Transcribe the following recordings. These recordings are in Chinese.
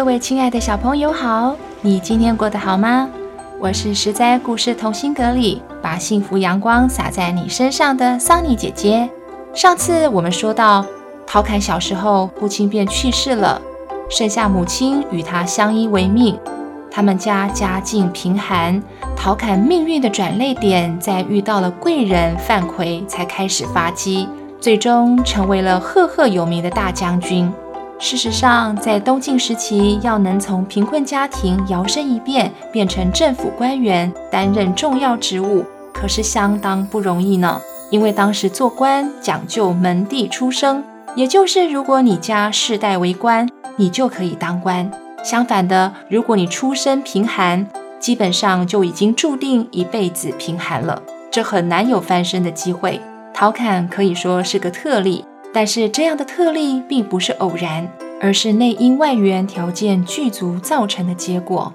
各位亲爱的小朋友好，你今天过得好吗？我是实在故事同心阁里把幸福阳光洒在你身上的桑尼姐姐。上次我们说到，陶侃小时候父亲便去世了，剩下母亲与他相依为命。他们家家境贫寒，陶侃命运的转捩点在遇到了贵人范逵才开始发迹，最终成为了赫赫有名的大将军。事实上，在东晋时期，要能从贫困家庭摇身一变变成政府官员，担任重要职务，可是相当不容易呢。因为当时做官讲究门第出生，也就是如果你家世代为官，你就可以当官；相反的，如果你出身贫寒，基本上就已经注定一辈子贫寒了，这很难有翻身的机会。陶侃可以说是个特例。但是这样的特例并不是偶然，而是内因外缘条件具足造成的结果。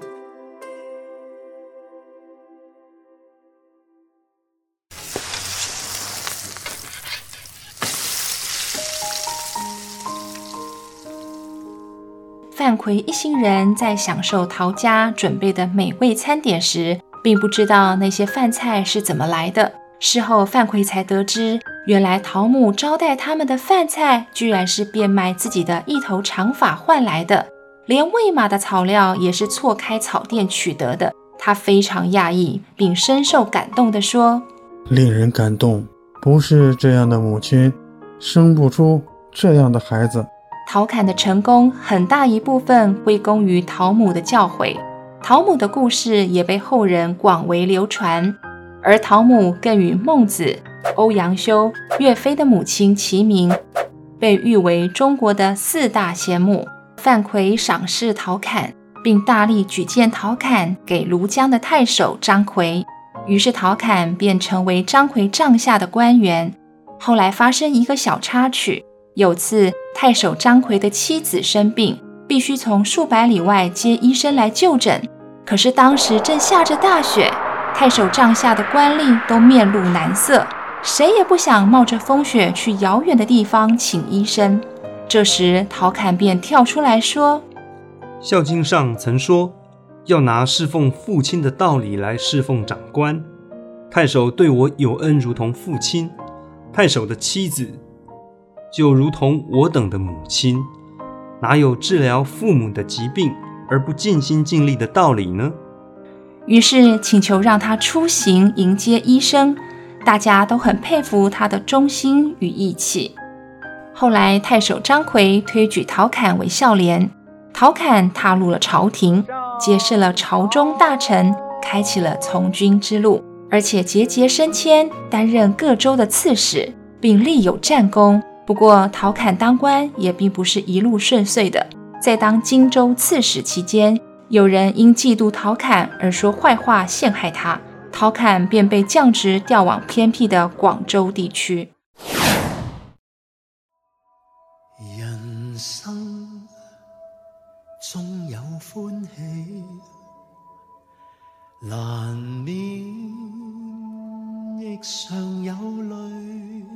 范奎一行人在享受陶家准备的美味餐点时，并不知道那些饭菜是怎么来的。事后，范奎才得知，原来陶母招待他们的饭菜，居然是变卖自己的一头长发换来的，连喂马的草料也是错开草店取得的。他非常讶异，并深受感动地说：“令人感动，不是这样的母亲，生不出这样的孩子。”陶侃的成功，很大一部分归功于陶母的教诲。陶母的故事也被后人广为流传。而陶母更与孟子、欧阳修、岳飞的母亲齐名，被誉为中国的四大贤母。范逵赏识陶侃，并大力举荐陶侃给庐江的太守张逵，于是陶侃便成为张奎帐下的官员。后来发生一个小插曲，有次太守张逵的妻子生病，必须从数百里外接医生来就诊，可是当时正下着大雪。太守帐下的官吏都面露难色，谁也不想冒着风雪去遥远的地方请医生。这时，陶侃便跳出来说：“《孝经》上曾说，要拿侍奉父亲的道理来侍奉长官。太守对我有恩，如同父亲；太守的妻子就如同我等的母亲，哪有治疗父母的疾病而不尽心尽力的道理呢？”于是请求让他出行迎接医生，大家都很佩服他的忠心与义气。后来太守张逵推举陶侃为孝廉，陶侃踏入了朝廷，结识了朝中大臣，开启了从军之路，而且节节升迁，担任各州的刺史，并立有战功。不过陶侃当官也并不是一路顺遂的，在当荆州刺史期间，有人因嫉妒陶侃而说坏话陷害他，陶侃便被降职调往偏僻的广州地区。人生总有欢喜，难免亦常有泪。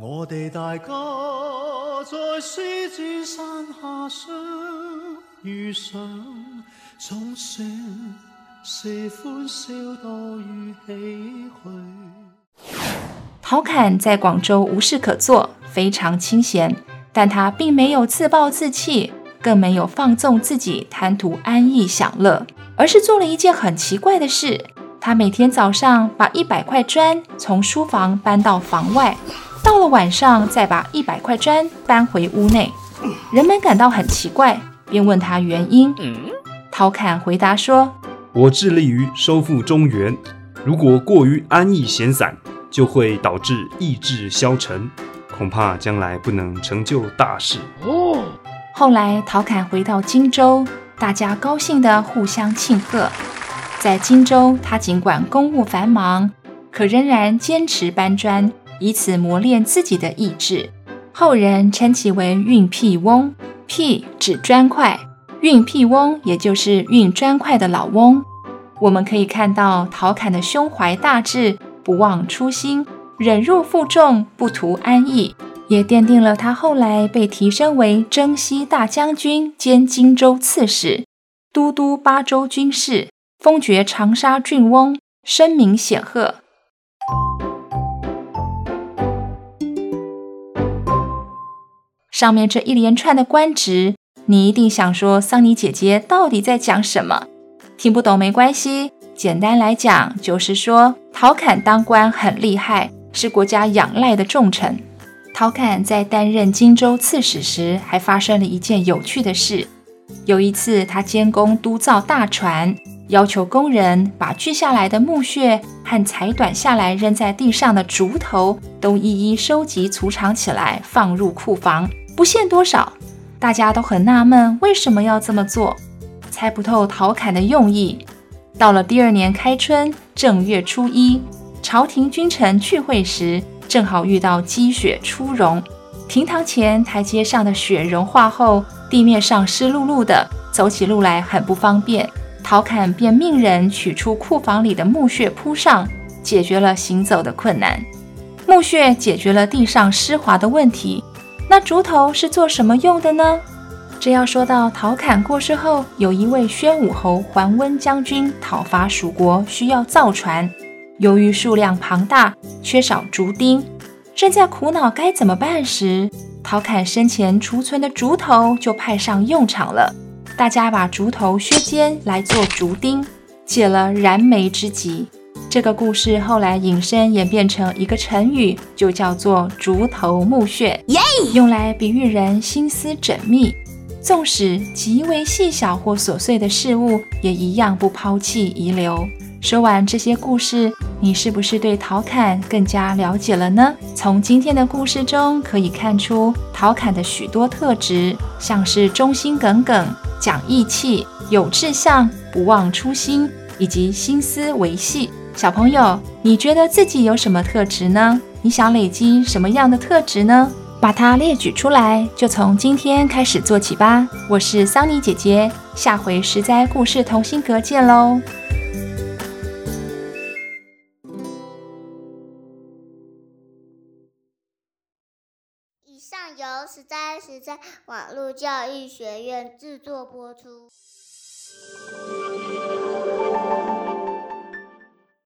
我哋大家在狮子山下相。遇上总算是欢笑多于唏嘘。陶侃在广州无事可做，非常清闲，但他并没有自暴自弃，更没有放纵自己贪图安逸享乐，而是做了一件很奇怪的事。他每天早上把一百块砖从书房搬到房外，到了晚上再把一百块砖搬回屋内。人们感到很奇怪。便问他原因，陶侃回答说：“我致力于收复中原，如果过于安逸闲散，就会导致意志消沉，恐怕将来不能成就大事。”哦。后来陶侃回到荆州，大家高兴地互相庆贺。在荆州，他尽管公务繁忙，可仍然坚持搬砖，以此磨练自己的意志。后人称其为运辟翁，辟指砖块，运辟翁也就是运砖块的老翁。我们可以看到陶侃的胸怀大志，不忘初心，忍辱负重，不图安逸，也奠定了他后来被提升为征西大将军兼荆州刺史、都督巴州军事，封爵长沙郡翁，声名显赫。上面这一连串的官职，你一定想说，桑尼姐姐到底在讲什么？听不懂没关系，简单来讲就是说，陶侃当官很厉害，是国家仰赖的重臣。陶侃在担任荆州刺史时，还发生了一件有趣的事。有一次，他监工督造大船，要求工人把锯下来的木屑和裁短下来扔在地上的竹头都一一收集储藏起来，放入库房。不限多少，大家都很纳闷，为什么要这么做？猜不透陶侃的用意。到了第二年开春正月初一，朝廷君臣聚会时，正好遇到积雪初融，厅堂前台阶上的雪融化后，地面上湿漉漉的，走起路来很不方便。陶侃便命人取出库房里的木屑铺上，解决了行走的困难。木屑解决了地上湿滑的问题。那竹头是做什么用的呢？这要说到陶侃过世后，有一位宣武侯桓温将军讨伐蜀国，需要造船，由于数量庞大，缺少竹钉，正在苦恼该怎么办时，陶侃生前储存的竹头就派上用场了。大家把竹头削尖来做竹钉，解了燃眉之急。这个故事后来引申演变成一个成语，就叫做“竹头目穴”，用来比喻人心思缜密，纵使极为细小或琐碎的事物，也一样不抛弃遗留。说完这些故事，你是不是对陶侃更加了解了呢？从今天的故事中可以看出陶侃的许多特质，像是忠心耿耿、讲义气、有志向、不忘初心，以及心思维系。小朋友，你觉得自己有什么特质呢？你想累积什么样的特质呢？把它列举出来，就从今天开始做起吧。我是桑尼姐姐，下回实在故事同心阁见喽。以上由实在实在网络教育学院制作播出。